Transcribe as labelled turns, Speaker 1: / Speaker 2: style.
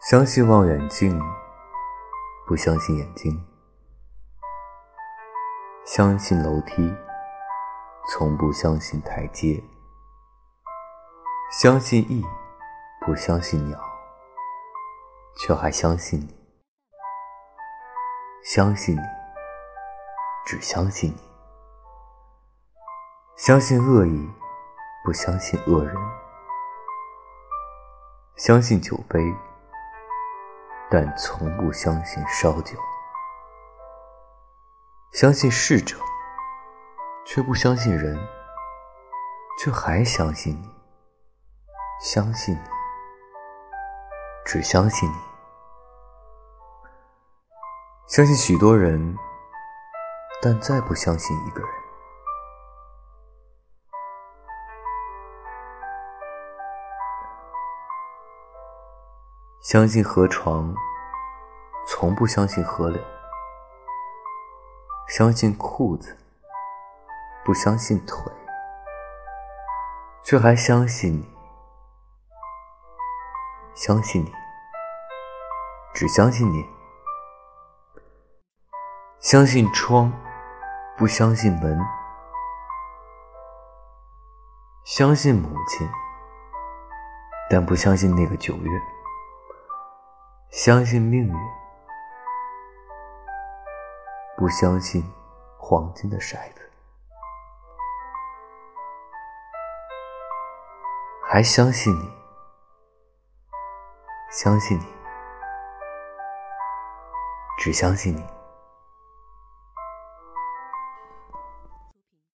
Speaker 1: 相信望远镜，不相信眼睛；相信楼梯，从不相信台阶；相信翼，不相信鸟，却还相信你；相信你，只相信你；相信恶意。不相信恶人，相信酒杯，但从不相信烧酒；相信逝者，却不相信人，却还相信你，相信你，只相信你，相信许多人，但再不相信一个人。相信河床，从不相信河流；相信裤子，不相信腿，却还相信你；相信你，只相信你；相信窗，不相信门；相信母亲，但不相信那个九月。相信命运，不相信黄金的骰子，还相信你，相信你，只相信你。